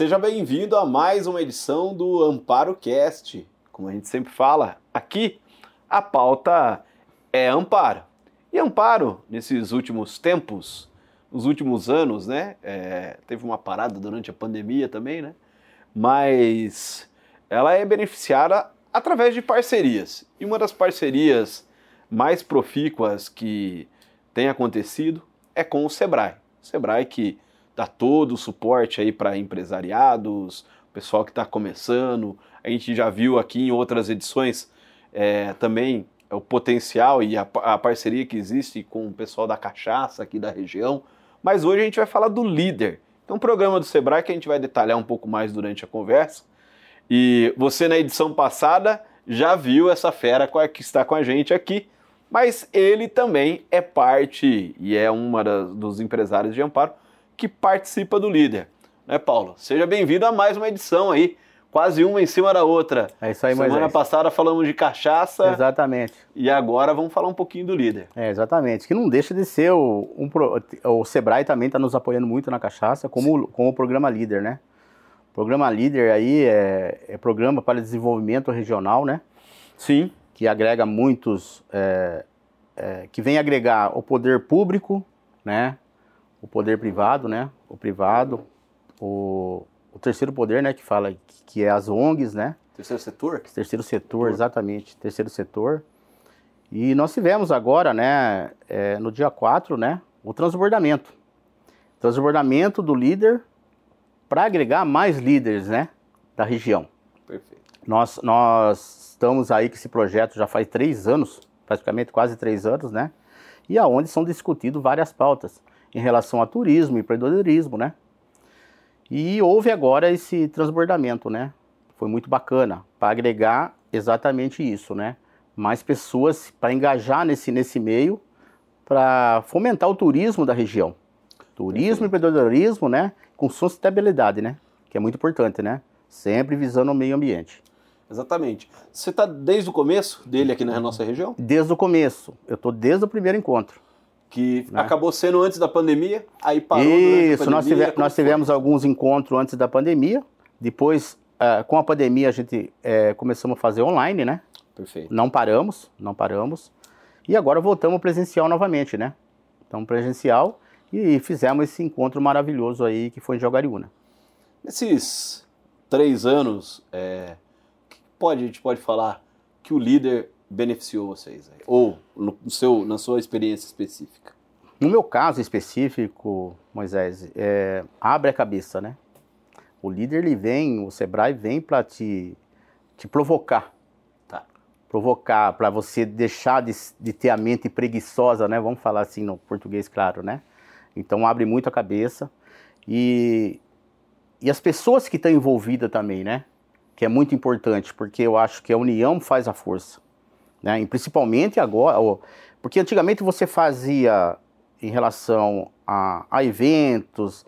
Seja bem-vindo a mais uma edição do Amparo Cast. Como a gente sempre fala, aqui a pauta é amparo. E amparo, nesses últimos tempos, nos últimos anos, né? É, teve uma parada durante a pandemia também, né? Mas ela é beneficiada através de parcerias. E uma das parcerias mais profícuas que tem acontecido é com o Sebrae. O Sebrae que dá todo o suporte aí para empresariados, pessoal que está começando. A gente já viu aqui em outras edições é, também o potencial e a, a, parceria que existe com o pessoal da cachaça aqui da região. Mas hoje a gente vai falar do líder. Então, um programa do Sebrae que a gente vai detalhar um pouco mais durante a conversa. E você na edição passada já viu essa fera que está com a gente aqui, mas ele também é parte e é uma dos empresários de amparo que participa do líder. Né, Paulo? Seja bem-vindo a mais uma edição aí, quase uma em cima da outra. É isso aí, Semana Moisés. passada falamos de cachaça. Exatamente. E agora vamos falar um pouquinho do líder. É, exatamente. Que não deixa de ser o, um, o Sebrae também está nos apoiando muito na cachaça, como, como o programa líder, né? O programa líder aí é, é programa para desenvolvimento regional, né? Sim. Que agrega muitos, é, é, que vem agregar o poder público, né? O poder privado, né? O privado, o, o terceiro poder, né? Que fala que é as ONGs, né? Terceiro setor? Terceiro setor, exatamente. Terceiro setor. E nós tivemos agora, né? É, no dia 4, né? O transbordamento. Transbordamento do líder para agregar mais líderes, né? Da região. Perfeito. Nós, nós estamos aí com esse projeto já faz três anos, praticamente quase três anos, né? E aonde são discutidas várias pautas em relação a turismo e empreendedorismo, né? E houve agora esse transbordamento, né? Foi muito bacana para agregar exatamente isso, né? Mais pessoas para engajar nesse, nesse meio, para fomentar o turismo da região. Turismo e empreendedorismo, né? Com sustentabilidade, né? Que é muito importante, né? Sempre visando o meio ambiente. Exatamente. Você está desde o começo dele aqui na nossa região? Desde o começo. Eu estou desde o primeiro encontro que né? acabou sendo antes da pandemia, aí parou Isso, pandemia, nós, tive, nós tivemos alguns encontros antes da pandemia, depois, uh, com a pandemia, a gente uh, começamos a fazer online, né? Perfeito. Não paramos, não paramos, e agora voltamos presencial novamente, né? Então, presencial, e fizemos esse encontro maravilhoso aí, que foi em Jogariúna. Nesses três anos, é, que pode, a gente pode falar que o líder beneficiou vocês? Aí? Ou no seu, na sua experiência específica? No meu caso específico, Moisés, é, abre a cabeça, né? O líder ele vem, o Sebrae vem para te, te provocar. Tá. Provocar, para você deixar de, de ter a mente preguiçosa, né? Vamos falar assim no português, claro, né? Então abre muito a cabeça. E, e as pessoas que estão envolvidas também, né? Que é muito importante, porque eu acho que a união faz a força. Né? E principalmente agora, porque antigamente você fazia em relação a, a, eventos,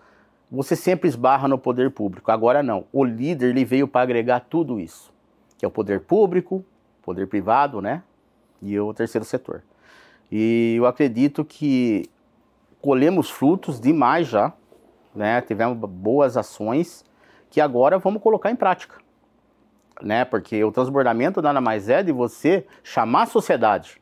você sempre esbarra no poder público. Agora não. O líder ele veio para agregar tudo isso, que é o poder público, poder privado, né? E o terceiro setor. E eu acredito que colhemos frutos demais já, né? Tivemos boas ações que agora vamos colocar em prática né? Porque o transbordamento nada mais é de você chamar a sociedade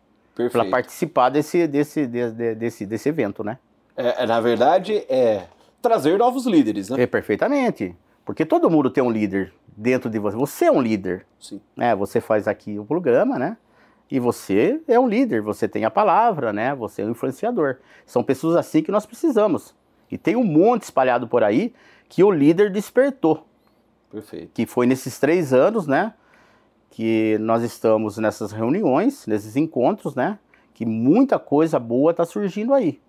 para participar desse, desse, desse, desse, desse evento, né? É, é, na verdade, é trazer novos líderes, né? É, perfeitamente. Porque todo mundo tem um líder dentro de você. Você é um líder. Sim. Né? Você faz aqui o programa, né? E você é um líder, você tem a palavra, né? Você é um influenciador. São pessoas assim que nós precisamos. E tem um monte espalhado por aí que o líder despertou. Perfeito. Que foi nesses três anos, né? Que nós estamos nessas reuniões, nesses encontros, né? Que muita coisa boa está surgindo aí,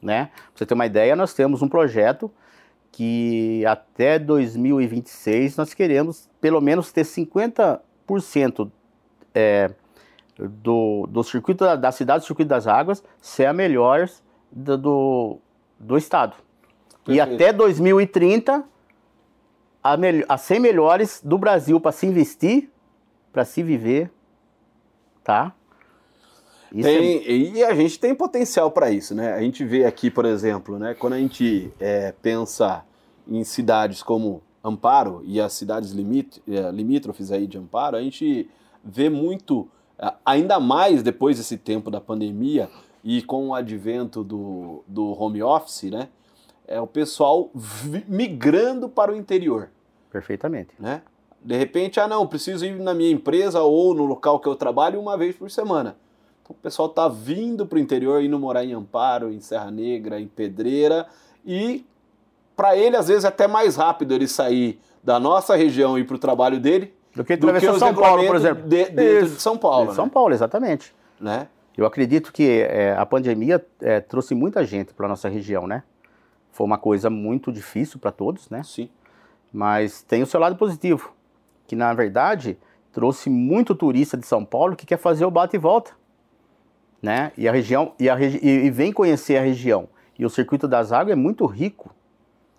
né? Pra você ter uma ideia, nós temos um projeto que até 2026 nós queremos pelo menos ter 50% é, do, do circuito da, da, cidade do circuito das águas ser a melhor do, do, do estado. Perfeito. E até 2030 a, as 100 melhores do Brasil para se investir, para se viver, tá? Tem, é... E a gente tem potencial para isso, né? A gente vê aqui, por exemplo, né, quando a gente é, pensa em cidades como Amparo e as cidades limit, eh, limítrofes aí de Amparo, a gente vê muito, eh, ainda mais depois desse tempo da pandemia e com o advento do, do home office, né? É o pessoal migrando para o interior. Perfeitamente. Né? De repente, ah não, preciso ir na minha empresa ou no local que eu trabalho uma vez por semana. Então o pessoal está vindo para o interior, indo morar em Amparo, em Serra Negra, em Pedreira e para ele, às vezes, é até mais rápido ele sair da nossa região e ir para o trabalho dele do que atravessar São Paulo, por exemplo. De, dentro de São Paulo. De São né? Paulo, exatamente. Né? Eu acredito que é, a pandemia é, trouxe muita gente para nossa região, né? Foi uma coisa muito difícil para todos, né? Sim. Mas tem o seu lado positivo, que na verdade trouxe muito turista de São Paulo que quer fazer o bate e volta, né? E a região e, a regi e vem conhecer a região. E o circuito das águas é muito rico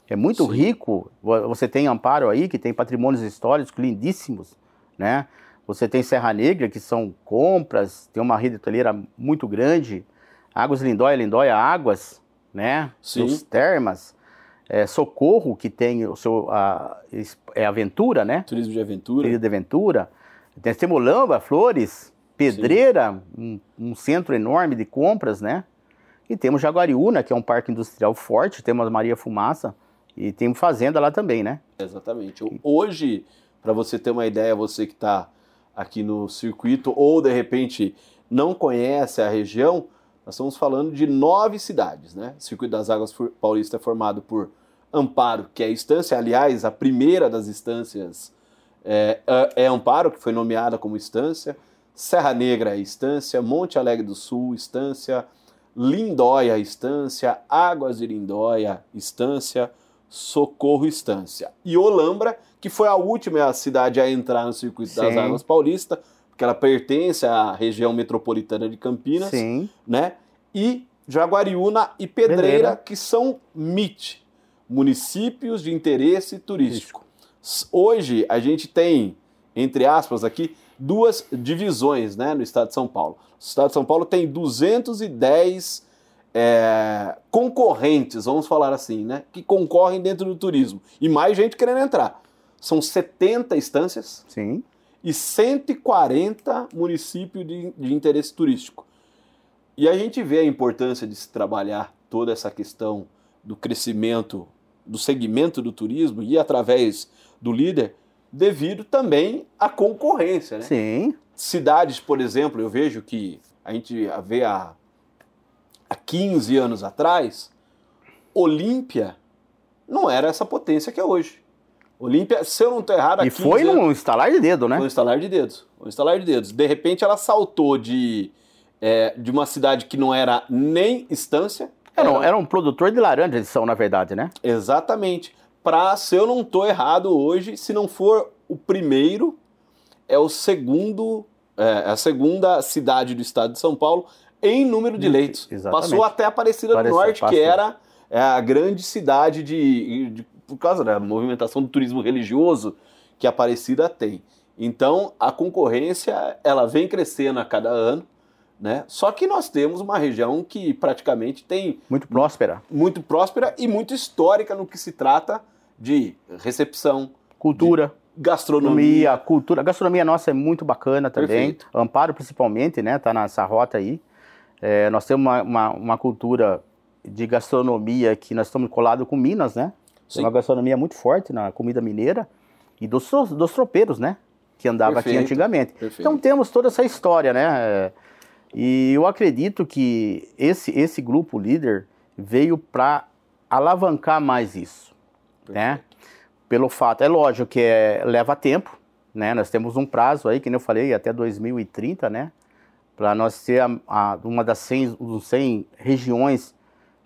é muito Sim. rico. Você tem Amparo aí, que tem patrimônios históricos lindíssimos, né? Você tem Serra Negra, que são compras, tem uma rede hoteleira muito grande. Águas Lindóia, Lindóia Águas, né? Sim. Os termas. É, Socorro, que tem o seu a, é aventura, né? Turismo de aventura. Turismo de aventura. Tem Temolamba, Flores, Pedreira, um, um, centro enorme de compras, né? E temos Jaguariúna, que é um parque industrial forte, temos Maria Fumaça, e tem fazenda lá também, né? Exatamente. Hoje, para você ter uma ideia, você que está aqui no circuito ou de repente não conhece a região, nós estamos falando de nove cidades, né? O Circuito das Águas Paulista é formado por Amparo, que é a estância, aliás, a primeira das estâncias é, é, é Amparo, que foi nomeada como estância, Serra Negra é estância, Monte Alegre do Sul, estância, Lindóia, estância, Águas de Lindóia, estância, Socorro Estância. E Olambra, que foi a última cidade a entrar no circuito Sim. das águas paulista, porque ela pertence à região metropolitana de Campinas, Sim. né? E Jaguariúna e Pedreira, Pedreira. que são MIT, municípios de interesse turístico. Hoje a gente tem, entre aspas aqui, duas divisões, né, no estado de São Paulo. O estado de São Paulo tem 210 é, concorrentes, vamos falar assim, né, que concorrem dentro do turismo. E mais gente querendo entrar. São 70 instâncias Sim. E 140 municípios de, de interesse turístico. E a gente vê a importância de se trabalhar toda essa questão do crescimento do segmento do turismo e através do líder, devido também à concorrência. Né? Sim. Cidades, por exemplo, eu vejo que a gente vê a há 15 anos atrás, Olímpia não era essa potência que é hoje. Olímpia, se eu não estou errado, E foi anos, num instalar de dedo, né? Foi um instalar de dedos. Um instalar de dedos. De repente ela saltou de, é, de uma cidade que não era nem estância. Era, era, era um produtor de laranja, eles são, na verdade, né? Exatamente. Para, se eu não estou errado hoje, se não for o primeiro, é o segundo, é, a segunda cidade do estado de São Paulo em número de leitos. Exatamente. Passou até a Aparecida do Norte, passou. que era é, a grande cidade de, de, por causa da movimentação do turismo religioso que a Aparecida tem. Então, a concorrência ela vem crescendo a cada ano, né? Só que nós temos uma região que praticamente tem muito próspera, muito próspera e muito histórica no que se trata de recepção, cultura, gastronomia, cultura. A gastronomia nossa é muito bacana também. Perfeito. Amparo principalmente, né? Tá nessa rota aí. É, nós temos uma, uma, uma, cultura de gastronomia que nós estamos colados com Minas, né? Sim. Uma gastronomia muito forte na comida mineira e dos, dos tropeiros, né? Que andava Perfeito. aqui antigamente. Perfeito. Então temos toda essa história, né? É, e eu acredito que esse, esse grupo líder veio para alavancar mais isso, né? Pelo fato, é lógico que é, leva tempo, né? Nós temos um prazo aí, que eu falei, até 2030, né? para nós ser a, a, uma das 100, 100 regiões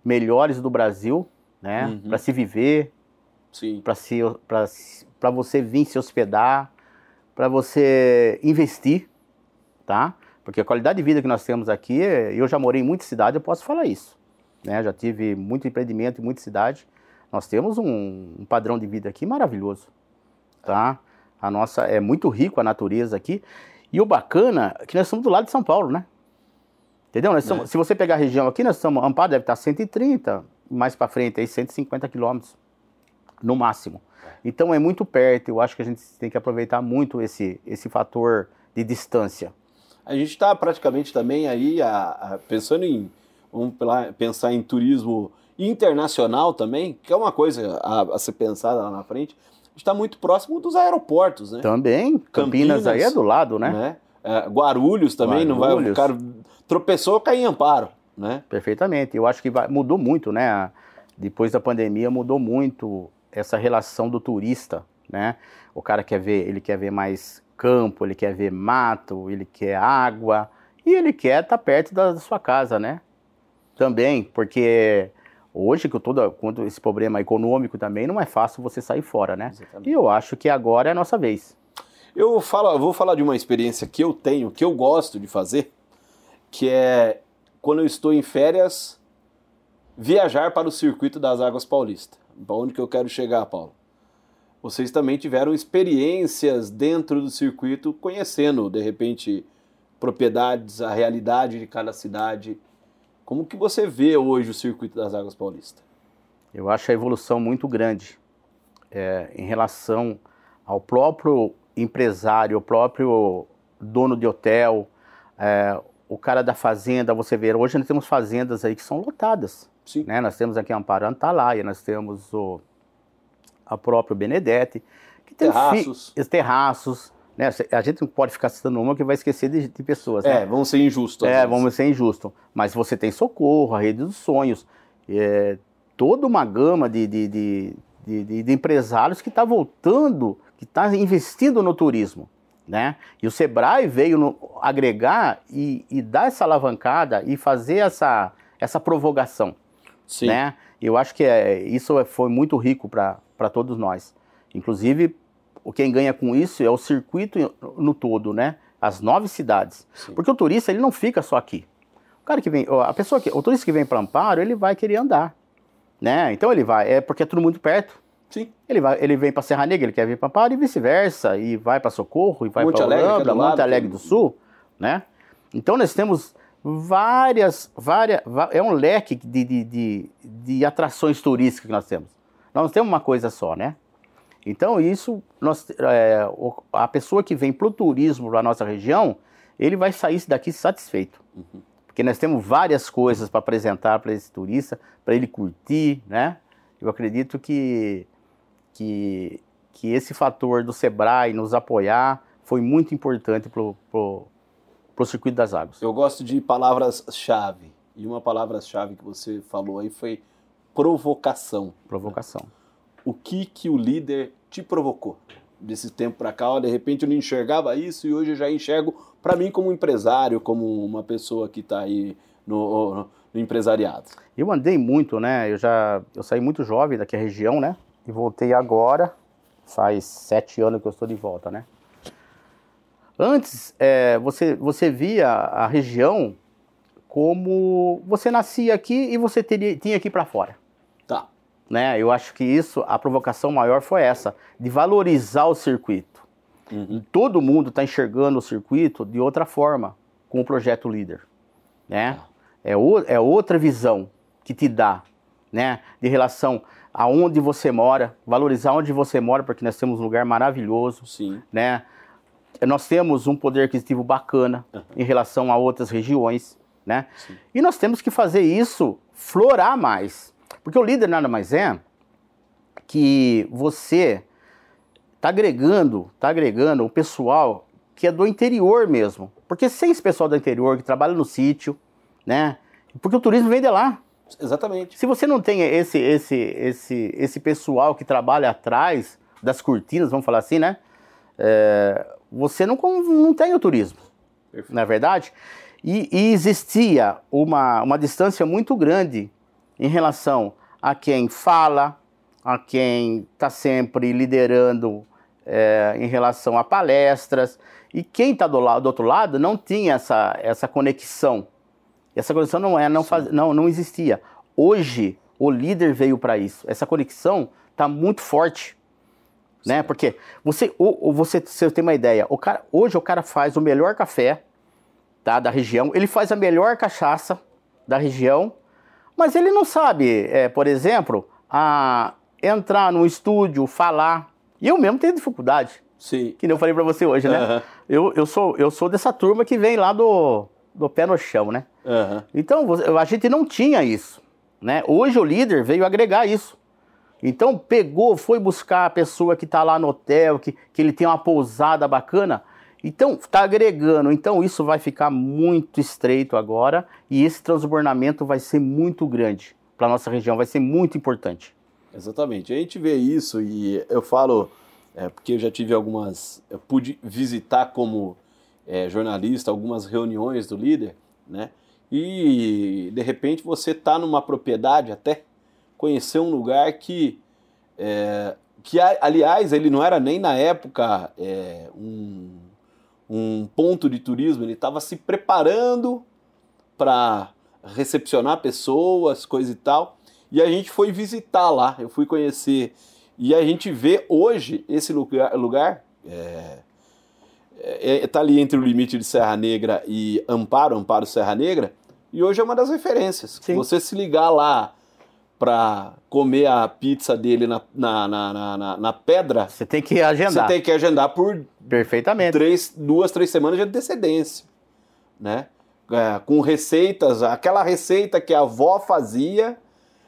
melhores do Brasil, né? Uhum. Para se viver, para você vir se hospedar, para você investir, tá? Porque a qualidade de vida que nós temos aqui, eu já morei em muita cidade, eu posso falar isso. Né? Já tive muito empreendimento em muita cidade. Nós temos um, um padrão de vida aqui maravilhoso, tá? A nossa é muito rico a natureza aqui. E o bacana é que nós estamos do lado de São Paulo, né? Entendeu? Nós é. se você pegar a região aqui, nós estamos, Amparo deve estar 130, mais para frente aí 150 quilômetros. no máximo. Então é muito perto, eu acho que a gente tem que aproveitar muito esse, esse fator de distância. A gente está praticamente também aí a, a, pensando em vamos pensar em turismo internacional também, que é uma coisa a, a ser pensada lá na frente. Está muito próximo dos aeroportos, né? Também. Campinas, Campinas aí é do lado, né? né? É, Guarulhos também, Guarulhos. não vai. O cara tropeçou, cai em amparo, né? Perfeitamente. Eu acho que vai, mudou muito, né? Depois da pandemia mudou muito essa relação do turista, né? O cara quer ver, ele quer ver mais campo, ele quer ver mato, ele quer água e ele quer estar tá perto da sua casa, né? Também, porque hoje com todo, esse problema econômico também não é fácil você sair fora, né? Exatamente. E eu acho que agora é a nossa vez. Eu falo, vou falar de uma experiência que eu tenho, que eu gosto de fazer, que é quando eu estou em férias, viajar para o circuito das Águas Paulistas. Para onde que eu quero chegar, Paulo? Vocês também tiveram experiências dentro do circuito, conhecendo, de repente, propriedades, a realidade de cada cidade. Como que você vê hoje o circuito das Águas Paulistas? Eu acho a evolução muito grande é, em relação ao próprio empresário, o próprio dono de hotel, é, o cara da fazenda, você vê, hoje nós temos fazendas aí que são lotadas. Sim. Né? Nós temos aqui Amparo Antalaia, nós temos o a próprio Benedetti, que tem terraços. Fi, terraços, né? A gente não pode ficar citando uma que vai esquecer de, de pessoas. É, né? vamos ser injustos. É, vezes. vamos ser injustos. Mas você tem Socorro, a Rede dos Sonhos, é, toda uma gama de, de, de, de, de empresários que está voltando, que está investindo no turismo. Né? E o Sebrae veio no, agregar e, e, dar essa alavancada e fazer essa, essa provocação. Sim. Né? Eu acho que é, isso foi muito rico para todos nós. Inclusive, o quem ganha com isso é o circuito no todo, né? As nove cidades. Sim. Porque o turista ele não fica só aqui. O cara que vem, a pessoa que, o turista que vem para Amparo, ele vai querer andar, né? Então ele vai, é porque é tudo muito perto. Sim. Ele vai, ele vem para Serra Negra, ele quer vir para Amparo e vice-versa, e vai para Socorro, e vai para Holanda, Monte Alegre do Sul, né? Então nós temos várias, várias, é um leque de, de, de, de atrações turísticas que nós temos. Nós não temos uma coisa só, né? Então, isso, nós, é, a pessoa que vem para o turismo na nossa região, ele vai sair daqui satisfeito. Uhum. Porque nós temos várias coisas para apresentar para esse turista, para ele curtir, né? Eu acredito que, que, que esse fator do Sebrae nos apoiar foi muito importante para o circuito das águas. Eu gosto de palavras-chave. E uma palavra-chave que você falou aí foi provocação. Provocação. O que que o líder te provocou? Desse tempo para cá, de repente eu não enxergava isso e hoje eu já enxergo para mim como empresário, como uma pessoa que está aí no, no, no, empresariado. Eu andei muito, né? Eu já eu saí muito jovem daqui a região, né? E voltei agora. Faz sete anos que eu estou de volta, né? Antes, é, você, você via a região como você nascia aqui e você teria, tinha que ir para fora. Né? Eu acho que isso, a provocação maior foi essa, de valorizar o circuito. Uhum. Todo mundo está enxergando o circuito de outra forma com o projeto líder. Né? Ah. É, o, é outra visão que te dá né? de relação aonde você mora, valorizar onde você mora, porque nós temos um lugar maravilhoso. Sim. Né? Nós temos um poder aquisitivo bacana uhum. em relação a outras regiões. Né? E nós temos que fazer isso florar mais. Porque o líder nada mais é que você está agregando, tá agregando o pessoal que é do interior mesmo. Porque sem esse pessoal do interior que trabalha no sítio, né? Porque o turismo vem de lá. Exatamente. Se você não tem esse, esse, esse, esse pessoal que trabalha atrás das cortinas, vamos falar assim, né? É, você não, não tem o turismo, Perfeito. na é verdade? E, e, existia uma, uma distância muito grande em relação a quem fala, a quem está sempre liderando é, em relação a palestras. E quem está do, do, outro lado não tinha essa, essa conexão. Essa conexão não, é, não, faz, não, não existia. Hoje, o líder veio para isso. Essa conexão está muito forte. Né? Porque você, o, você, você tem uma ideia, o cara, hoje o cara faz o melhor café tá, da região, ele faz a melhor cachaça da região mas ele não sabe, é, por exemplo, a, entrar no estúdio, falar. E eu mesmo tenho dificuldade. Sim. Que nem eu falei para você hoje, né? Uhum. Eu, eu, sou, eu sou dessa turma que vem lá do, do pé no chão, né? Uhum. Então, a gente não tinha isso. Né? Hoje o líder veio agregar isso. Então, pegou, foi buscar a pessoa que está lá no hotel, que, que ele tem uma pousada bacana. Então, está agregando. Então, isso vai ficar muito estreito agora e esse transbordamento vai ser muito grande para nossa região, vai ser muito importante. Exatamente. A gente vê isso e eu falo, é, porque eu já tive algumas. Eu pude visitar como é, jornalista algumas reuniões do líder, né? E de repente você está numa propriedade até conhecer um lugar que, é, que aliás, ele não era nem na época é, um, um ponto de turismo, ele estava se preparando para recepcionar pessoas, coisa e tal. E a gente foi visitar lá, eu fui conhecer. E a gente vê hoje esse lugar, lugar é, é, tá ali entre o limite de Serra Negra e Amparo, Amparo Serra Negra, e hoje é uma das referências. Sim. Você se ligar lá para comer a pizza dele na, na, na, na, na pedra. Você tem que agendar. Você tem que agendar por. Perfeitamente. Três, duas, três semanas de antecedência. Né? É, com receitas, aquela receita que a avó fazia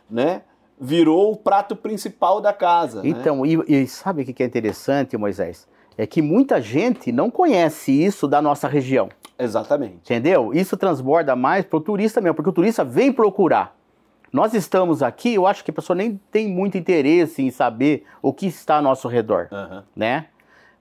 né? Virou o prato principal da casa. Né? Então, né? e, e sabe o que é interessante, Moisés? É que muita gente não conhece isso da nossa região. Exatamente. Entendeu? Isso transborda mais para o turista mesmo, porque o turista vem procurar. Nós estamos aqui, eu acho que a pessoa nem tem muito interesse em saber o que está ao nosso redor, uhum. né?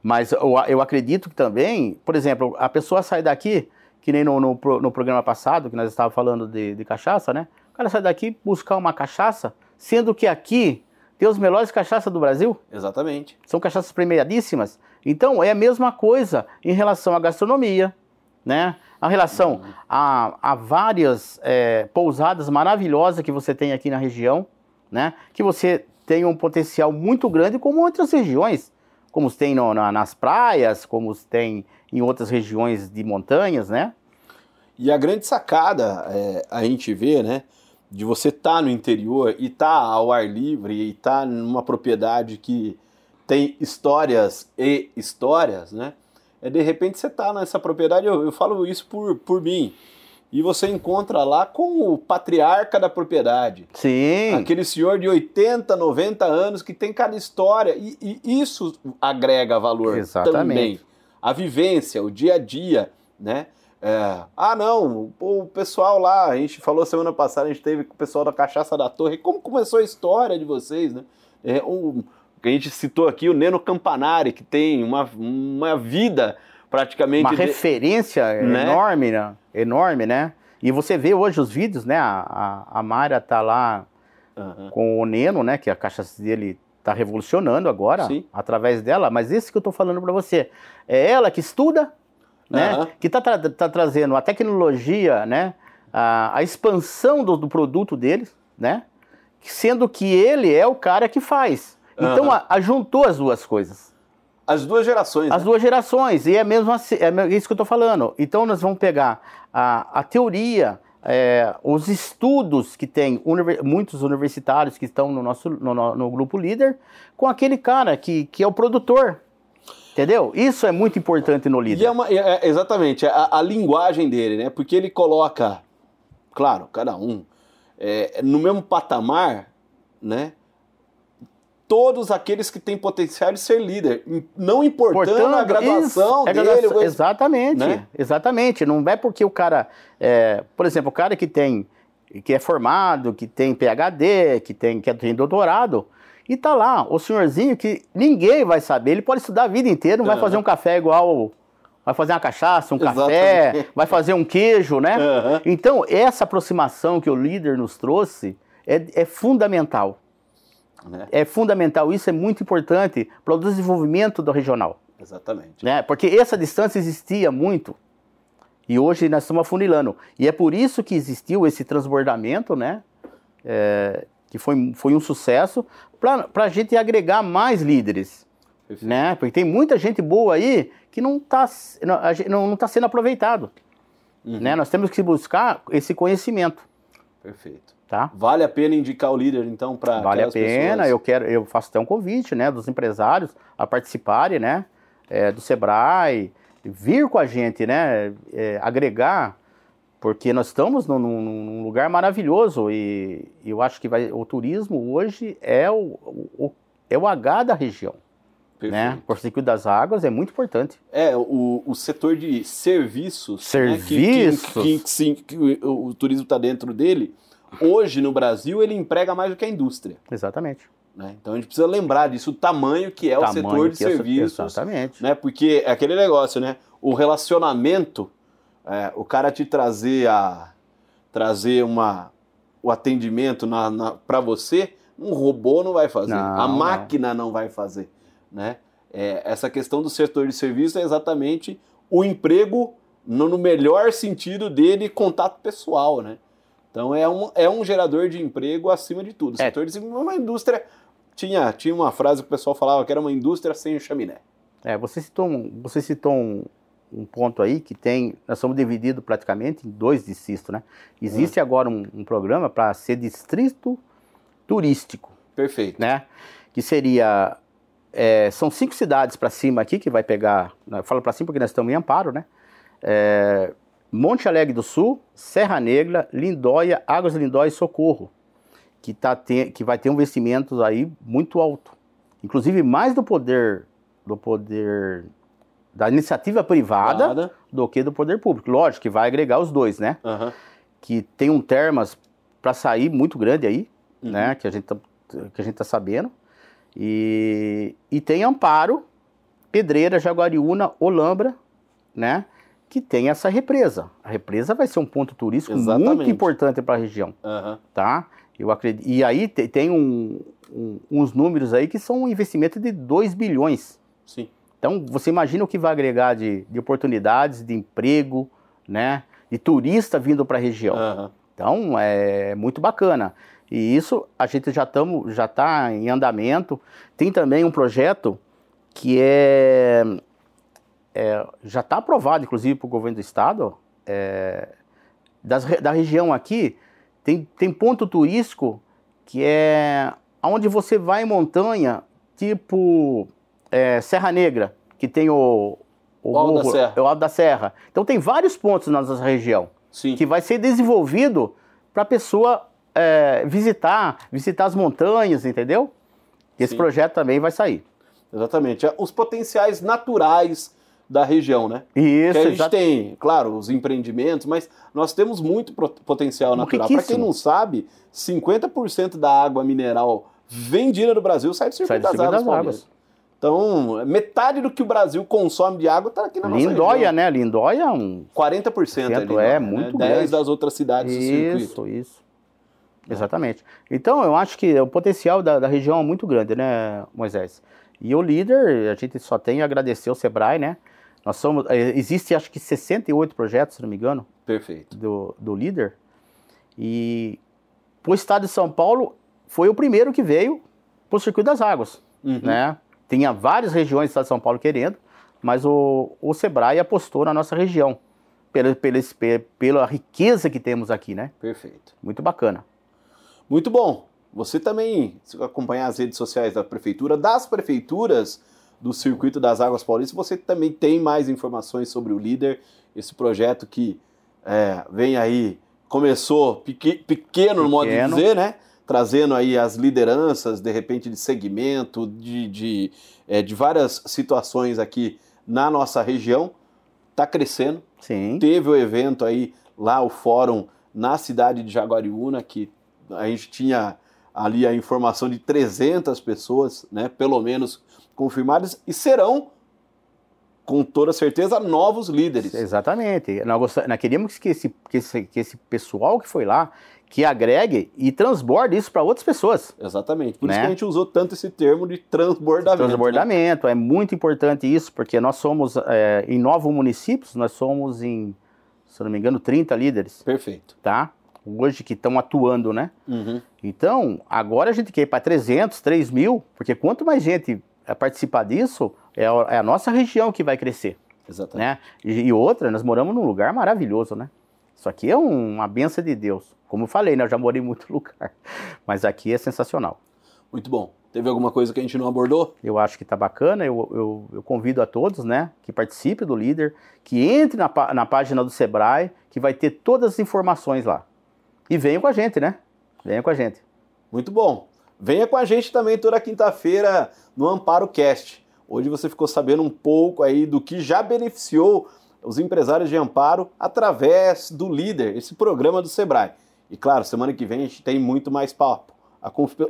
Mas eu, eu, acredito que também, por exemplo, a pessoa sai daqui, que nem no, no, no programa passado, que nós estávamos falando de, de cachaça, né? O cara sai daqui buscar uma cachaça, sendo que aqui tem os melhores cachaças do Brasil. Exatamente. São cachaças premiadíssimas. Então é a mesma coisa em relação à gastronomia, né? A relação uhum. a, a várias é, pousadas maravilhosas que você tem aqui na região, né? Que você tem um potencial muito grande como outras regiões, como tem no, na, nas praias, como tem em outras regiões de montanhas, né? E a grande sacada é, a gente vê, né? de você estar tá no interior e estar tá ao ar livre e estar tá numa propriedade que tem histórias e histórias, né? É de repente você está nessa propriedade, eu, eu falo isso por, por mim, e você encontra lá com o patriarca da propriedade. Sim. Aquele senhor de 80, 90 anos que tem cada história. E, e isso agrega valor Exatamente. também. A vivência, o dia a dia, né? É. Ah, não, o pessoal lá, a gente falou semana passada, a gente teve com o pessoal da Cachaça da Torre. Como começou a história de vocês, né? É, um, a gente citou aqui o Neno Campanari, que tem uma, uma vida praticamente. Uma de... referência né? enorme, né? Enorme, né? E você vê hoje os vídeos, né? A, a, a Mayra tá lá uhum. com o Neno, né? Que a cachaça dele tá revolucionando agora, Sim. através dela. Mas esse que eu tô falando para você, é ela que estuda, né? Uhum. Que está tra tá trazendo a tecnologia, né? A, a expansão do, do, produto deles, né? Sendo que ele é o cara que faz. Então, a, a juntou as duas coisas. As duas gerações. As né? duas gerações. E é mesmo assim, é isso que eu estou falando. Então, nós vamos pegar a, a teoria, é, os estudos que tem univer, muitos universitários que estão no nosso no, no, grupo líder, com aquele cara que, que é o produtor. Entendeu? Isso é muito importante no líder. É uma, é, é, exatamente, a, a, linguagem dele, né? Porque ele coloca, claro, cada um, é, no mesmo patamar, né? Todos aqueles que têm potencial de ser líder, não importando Portanto, a graduação isso, é dele. Graduação, exatamente, né? exatamente. Não é porque o cara, é, por exemplo, o cara que tem, que é formado, que tem PhD, que tem, que tem doutorado, e tá lá, o senhorzinho que ninguém vai saber, ele pode estudar a vida inteira, não vai fazer um café igual. Vai fazer uma cachaça, um Exatamente. café, vai fazer um queijo, né? Uhum. Então, essa aproximação que o líder nos trouxe é, é fundamental. Né? É fundamental, isso é muito importante para o desenvolvimento do regional. Exatamente. Né? Porque essa distância existia muito. E hoje nós estamos afunilando. E é por isso que existiu esse transbordamento, né? É, que foi, foi um sucesso, para a gente agregar mais líderes. Né? Porque tem muita gente boa aí que não está não, não tá sendo aproveitado. Uhum. Né? Nós temos que buscar esse conhecimento. Perfeito. Tá? Vale a pena indicar o líder, então, para Vale a pena, pessoas? eu quero, eu faço até um convite, né, dos empresários a participarem, né, é, do Sebrae, vir com a gente, né, é, agregar, porque nós estamos num, num lugar maravilhoso e, e eu acho que vai, o turismo hoje é o, o, é o H da região. Né? Por circuito das águas é muito importante. É, o, o setor de serviços. Serviços. Né, que, que, que, que o, o turismo está dentro dele. Hoje no Brasil ele emprega mais do que a indústria. Exatamente. Né? Então a gente precisa lembrar disso, o tamanho que é tamanho o setor de serviços. É, exatamente. Né? Porque é aquele negócio, né? O relacionamento, é, o cara te trazer a trazer uma, o atendimento na, na para você, um robô não vai fazer, não, a máquina não. não vai fazer. Né? É, essa questão do setor de serviço é exatamente o emprego no, no, melhor sentido dele, contato pessoal, né? Então é um, é um gerador de emprego acima de tudo. O é. setor de é uma indústria. Tinha, tinha uma frase que o pessoal falava que era uma indústria sem chaminé. É, você citou um, você citou um, um ponto aí que tem. Nós somos divididos praticamente em dois distritos, né? Existe Uhum. agora um, um programa para ser distrito turístico, Perfeito. né? Que seria é, são cinco cidades para cima aqui que vai pegar. Eu falo para cima porque nós estamos em Amparo, né? É, Monte Alegre do Sul, Serra Negra, Lindóia, Águas Lindóia e Socorro, que, tá te, que vai ter investimentos aí muito alto. Inclusive mais do poder do poder da iniciativa privada Nada. do que do poder público. Lógico que vai agregar os dois, né? Aham. Que tem um termas para sair muito grande aí, Uhum. né? Que a gente tá, que a gente tá sabendo. E, e tem Amparo, Pedreira, Jaguariúna, Olambra, né? Que tem essa represa. A represa vai ser um ponto turístico muito Exatamente. importante para a região, Aham. tá? Eu acredito. E aí te- tem um- um- uns números aí que são um investimento de 2 bilhões. Sim. Então, você imagina o que vai agregar de, de oportunidades, de emprego, né? De turista vindo para a região. Aham. Então, é muito bacana. E isso a gente já estamos já está em andamento. Tem também um projeto que é, é- já está aprovado, inclusive, para o governo do estado, é, das da região aqui, tem, tem ponto turístico que é onde você vai em montanha, tipo é, Serra Negra, que tem o, O Alto da Serra. é o Alto da Serra. Então tem vários pontos na nossa região Sim. que vai ser desenvolvido para a pessoa é, visitar, visitar as montanhas, entendeu? Esse Sim. projeto também vai sair. Exatamente. É Os potenciais naturais da região, né? Isso, que a gente tem, claro, os empreendimentos, mas nós temos muito potencial natural. Para quem não sabe, 50% da água mineral vendida do Brasil sai do Sai circuito do das, circuito águas, das águas. Então, metade do que o Brasil consome de água está aqui na nossa Lindóia, né? Lindóia é um. 40% ali, Cento, é, muito 10 grande. das outras cidades do circuito. Isso, isso. Exatamente. Então, eu acho que o potencial da, da região é muito grande, né, Moisés? E o líder, a gente só tem a agradecer ao Sebrae, né? Nós somos. eh, Existe acho que 68 projetos, se não me engano. Perfeito. do, do líder. E o estado de São Paulo foi o primeiro que veio para o circuito das águas. Uhum. Né? Tinha várias regiões do estado de São Paulo querendo, mas o, o Sebrae apostou na nossa região, pela, pela, pela riqueza que temos aqui, né? Perfeito. Muito bacana. Muito bom. Você também, se acompanhar as redes sociais da prefeitura, das prefeituras do Circuito das Águas Paulistas, você também tem mais informações sobre o líder, esse projeto que é, vem aí, começou peque- pequeno, no modo de Pequeno. dizer, né? Trazendo aí as lideranças, de repente, de segmento, de, de, é, de várias situações aqui na nossa região. Está crescendo, Sim. Teve o evento aí, lá o fórum na cidade de Jaguariúna, que a gente tinha ali a informação de 300 pessoas, né, pelo menos confirmadas, e serão, com toda certeza, novos líderes. Exatamente. Nós, gost- nós queríamos que esse, que, esse, que esse pessoal que foi lá, que agregue e transborde isso para outras pessoas. Exatamente. Por isso Né? que a gente usou tanto esse termo de transbordamento. né? Transbordamento, é muito importante isso, porque nós somos, é, em nove municípios, nós somos em, se não me engano, 30 líderes, Perfeito. tá? Hoje que estão atuando, né? Uhum. Então, agora a gente quer ir para 300, 3 mil, porque quanto mais gente participar disso, é a, é a nossa região que vai crescer, Exatamente. né? E, e outra, nós moramos num lugar maravilhoso, né? Isso aqui é um, uma benção de Deus. Como eu falei, né? Eu já morei em muito lugar. Mas aqui é sensacional. Muito bom. Teve alguma coisa que a gente não abordou? Eu acho que está bacana. Eu, eu, eu, convido a todos, né, que participem do líder, que entre na, na página do Sebrae, que vai ter todas as informações lá. E venham com a gente, né? Venham com a gente. Muito bom. Venha com a gente também toda quinta-feira no Amparo Cast. Hoje você ficou sabendo um pouco aí do que já beneficiou os empresários de amparo através do líder, esse programa do Sebrae. E claro, semana que vem a gente tem muito mais papo.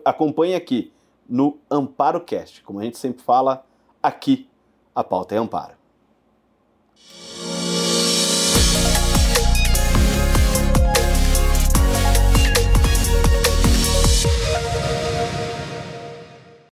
Acompanhe aqui no Amparo Cast. Como a gente sempre fala, aqui a pauta é Amparo.